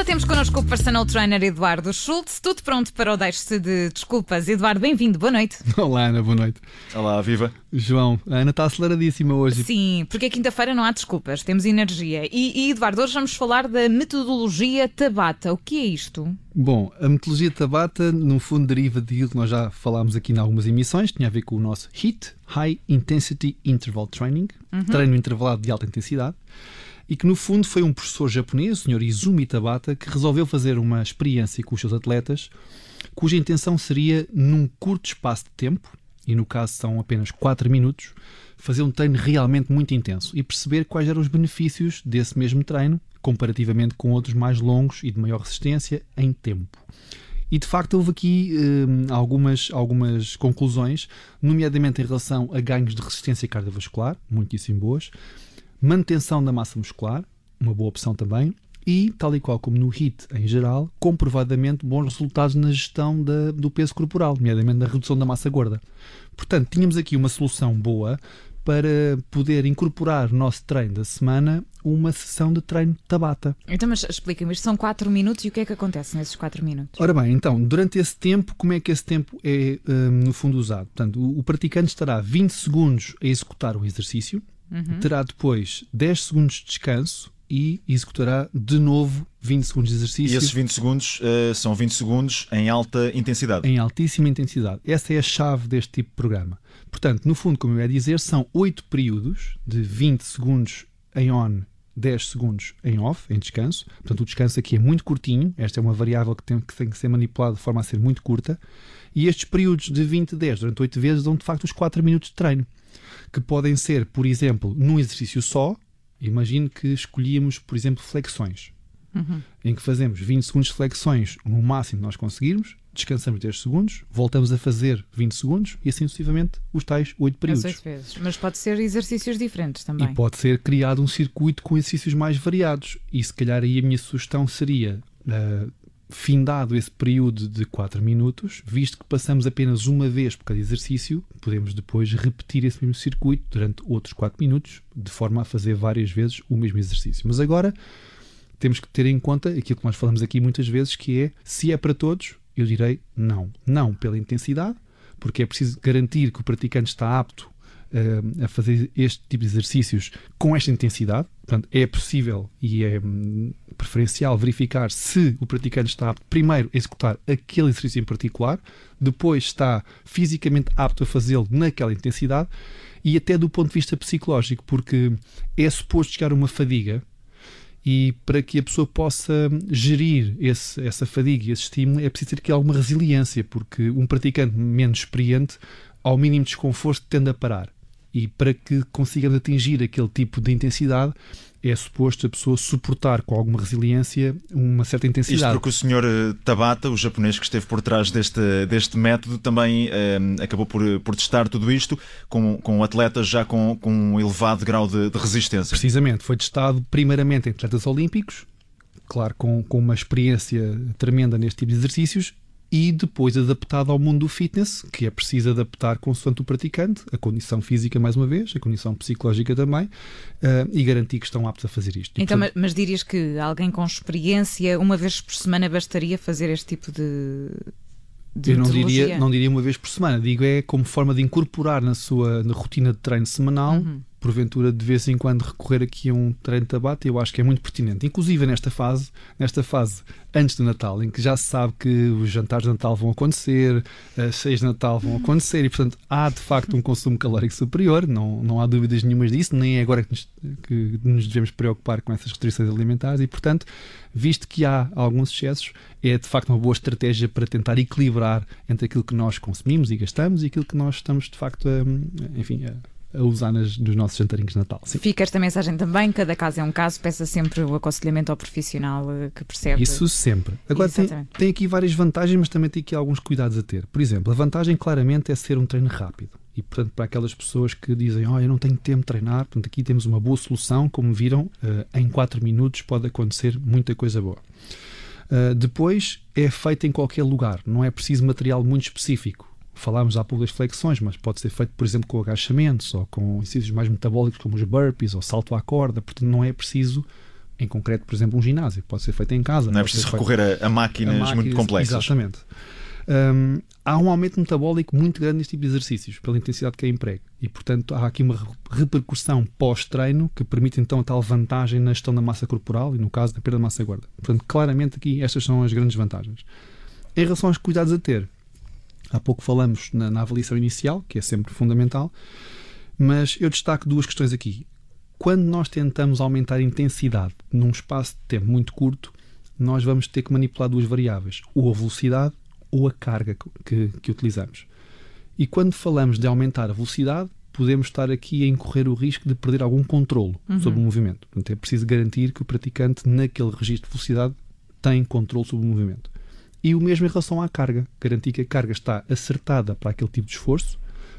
já temos connosco o personal trainer Eduardo Schultz. Tudo pronto para o deixe-se de desculpas. Eduardo, bem-vindo. Boa noite. Olá, Ana. Boa noite. Olá, viva. João, a Ana está aceleradíssima hoje. Sim, porque é quinta-feira não há desculpas. Temos energia. E, e, Eduardo, hoje vamos falar da metodologia Tabata. O que é isto? Bom, a metodologia Tabata, no fundo, deriva de que nós já falámos aqui em algumas emissões. Tinha a ver com o nosso HIT, High Intensity Interval Training, uhum. treino intervalado de alta intensidade e que no fundo foi um professor japonês, o Sr. Izumi Tabata, que resolveu fazer uma experiência com os seus atletas, cuja intenção seria, num curto espaço de tempo, e no caso são apenas 4 minutos, fazer um treino realmente muito intenso e perceber quais eram os benefícios desse mesmo treino, comparativamente com outros mais longos e de maior resistência em tempo. E de facto houve aqui eh, algumas, algumas conclusões, nomeadamente em relação a ganhos de resistência cardiovascular, muitíssimo boas, manutenção da massa muscular, uma boa opção também, e, tal e qual como no HIT em geral, comprovadamente bons resultados na gestão da, do peso corporal, nomeadamente na redução da massa gorda. Portanto, tínhamos aqui uma solução boa para poder incorporar no nosso treino da semana uma sessão de treino Tabata. Então, mas explica-me, isto são 4 minutos e o que é que acontece nesses 4 minutos? Ora bem, então, durante esse tempo, como é que esse tempo é, um, no fundo, usado? Portanto, o, o praticante estará 20 segundos a executar o exercício, Uhum. Terá depois 10 segundos de descanso e executará de novo 20 segundos de exercício. E esses 20 segundos uh, são 20 segundos em alta intensidade. Em altíssima intensidade. Essa é a chave deste tipo de programa. Portanto, no fundo, como eu ia dizer, são 8 períodos de 20 segundos em on, 10 segundos em off, em descanso. Portanto, o descanso aqui é muito curtinho. Esta é uma variável que tem que, tem que ser manipulada de forma a ser muito curta. E estes períodos de 20 e 10 durante 8 vezes dão de facto os 4 minutos de treino que podem ser, por exemplo, num exercício só. Imagine que escolhíamos, por exemplo, flexões, uhum. em que fazemos 20 segundos de flexões no máximo que nós conseguirmos, descansamos 10 segundos, voltamos a fazer 20 segundos e assim sucessivamente os tais 8 períodos. 8 vezes. Mas pode ser exercícios diferentes também. E pode ser criado um circuito com exercícios mais variados. E se calhar aí a minha sugestão seria uh, findado esse período de 4 minutos, visto que passamos apenas uma vez por cada exercício, podemos depois repetir esse mesmo circuito durante outros 4 minutos, de forma a fazer várias vezes o mesmo exercício. Mas agora temos que ter em conta aquilo que nós falamos aqui muitas vezes, que é se é para todos, eu direi não. Não pela intensidade, porque é preciso garantir que o praticante está apto a fazer este tipo de exercícios com esta intensidade. Portanto, é possível e é hum, preferencial verificar se o praticante está apto, primeiro, a executar aquele exercício em particular, depois está fisicamente apto a fazê-lo naquela intensidade e até do ponto de vista psicológico, porque é suposto chegar uma fadiga e para que a pessoa possa gerir esse, essa fadiga e esse estímulo é preciso ter aqui alguma resiliência, porque um praticante menos experiente, ao mínimo desconforto, tende a parar e para que consigamos atingir aquele tipo de intensidade é suposto a pessoa suportar com alguma resiliência uma certa intensidade. Isto porque o senhor eh, Tabata, o japonês que esteve por trás deste, deste método, também eh, acabou por, por testar tudo isto com, com atletas já com, com um elevado grau de, de resistência. Precisamente, foi testado primeiramente em atletas olímpicos, claro, com, com uma experiência tremenda neste tipo de exercícios, e depois adaptado ao mundo do fitness, que é preciso adaptar consoante o praticante, a condição física mais uma vez, a condição psicológica também, uh, e garantir que estão aptos a fazer isto. então, portanto, mas dirias que alguém com experiência, uma vez por semana, bastaria fazer este tipo de, eu não diria, não diria uma vez por semana, digo é como forma de incorporar na sua na rotina de treino semanal uhum porventura de vez em quando recorrer aqui a um treino de tabata, eu acho que é muito pertinente. Inclusive nesta fase, nesta fase antes do Natal, em que já se sabe que os jantares de Natal vão acontecer, as cheias de Natal vão acontecer e, portanto, há de facto um consumo calórico superior, não, não há dúvidas nenhumas disso, nem é agora que nos, que nos devemos preocupar com essas restrições alimentares. E, portanto, visto que há alguns excessos, é de facto uma boa estratégia para tentar equilibrar entre aquilo que nós consumimos e gastamos e aquilo que nós estamos de facto a, enfim, a a usar nas, nos nossos jantarinhos de Natal. Sim. Fica esta mensagem também, cada caso é um caso, peça sempre o aconselhamento ao profissional eh, que percebe. Isso sempre. Agora tem, tem, aqui várias vantagens, mas também tem aqui alguns cuidados a ter. Por exemplo, a vantagem claramente é ser um treino rápido. E, portanto, para aquelas pessoas que dizem, oh, eu não tenho tempo de treinar, portanto, aqui temos uma boa solução, como viram, uh, em 4 minutos pode acontecer muita coisa boa. Uh, depois é feito em qualquer lugar, não é preciso material muito específico falámos há pouco das flexões, mas pode ser feito, por exemplo, com agachamentos ou com exercícios mais metabólicos como os burpees ou salto à corda, portanto não é preciso Em concreto, por exemplo, um ginásio. Pode ser feito em casa. Não é preciso recorrer a, a, máquinas a, máquinas muito complexas. Exatamente. Um, há um aumento metabólico muito grande neste tipo de exercícios, pela intensidade que é emprego. E, portanto, há aqui uma repercussão pós-treino que permite, então, a tal vantagem na gestão da massa corporal e, no caso, da perda de massa gorda. Portanto, claramente aqui estas são as grandes vantagens. Em relação aos cuidados a ter, há pouco falamos na, na avaliação inicial, que é sempre fundamental, mas eu destaco duas questões aqui. Quando nós tentamos aumentar a intensidade num espaço de tempo muito curto, nós vamos ter que manipular duas variáveis, ou a velocidade ou a carga que, que utilizamos. E quando falamos de aumentar a velocidade, podemos estar aqui a incorrer o risco de perder algum controle uhum. sobre o movimento. Portanto, é preciso garantir que o praticante, naquele registro de velocidade, tem controle sobre o movimento. E o mesmo em relação à carga. Garantir que a carga está acertada para aquele tipo de esforço,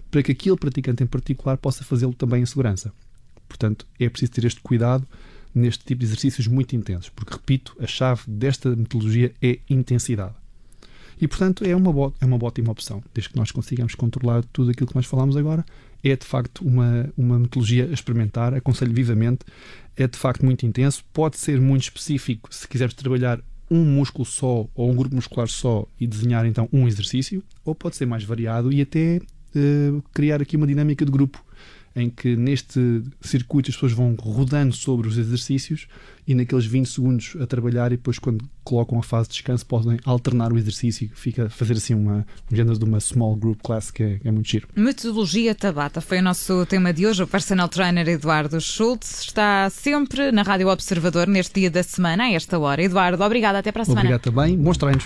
para que aquele praticante em particular possa fazê-lo também em segurança. Portanto, é preciso ter este cuidado neste tipo de exercícios muito intensos, porque, repito, a chave desta metodologia é intensidade. E, portanto, é uma, é uma ótima opção, desde que nós consigamos controlar tudo aquilo que nós falamos agora. É, de facto, uma, uma metodologia a experimentar, aconselho vivamente. É, de facto, muito intenso. Pode ser muito específico se quiseres trabalhar um músculo só ou um grupo muscular só e desenhar, então, um exercício. Ou pode ser mais variado e até uh, criar aqui uma dinâmica de grupo em que neste circuito as pessoas vão rodando sobre os exercícios e naqueles 20 segundos a trabalhar e depois quando colocam a fase de descanso podem alternar o exercício fica fazer assim uma, um género de uma small group class que é, é, muito giro. Metodologia Tabata foi o nosso tema de hoje. O personal trainer Eduardo Schultz está sempre na Rádio Observador neste dia da semana, a esta hora. Eduardo, obrigado, até para a semana. Obrigado também, bons treinos.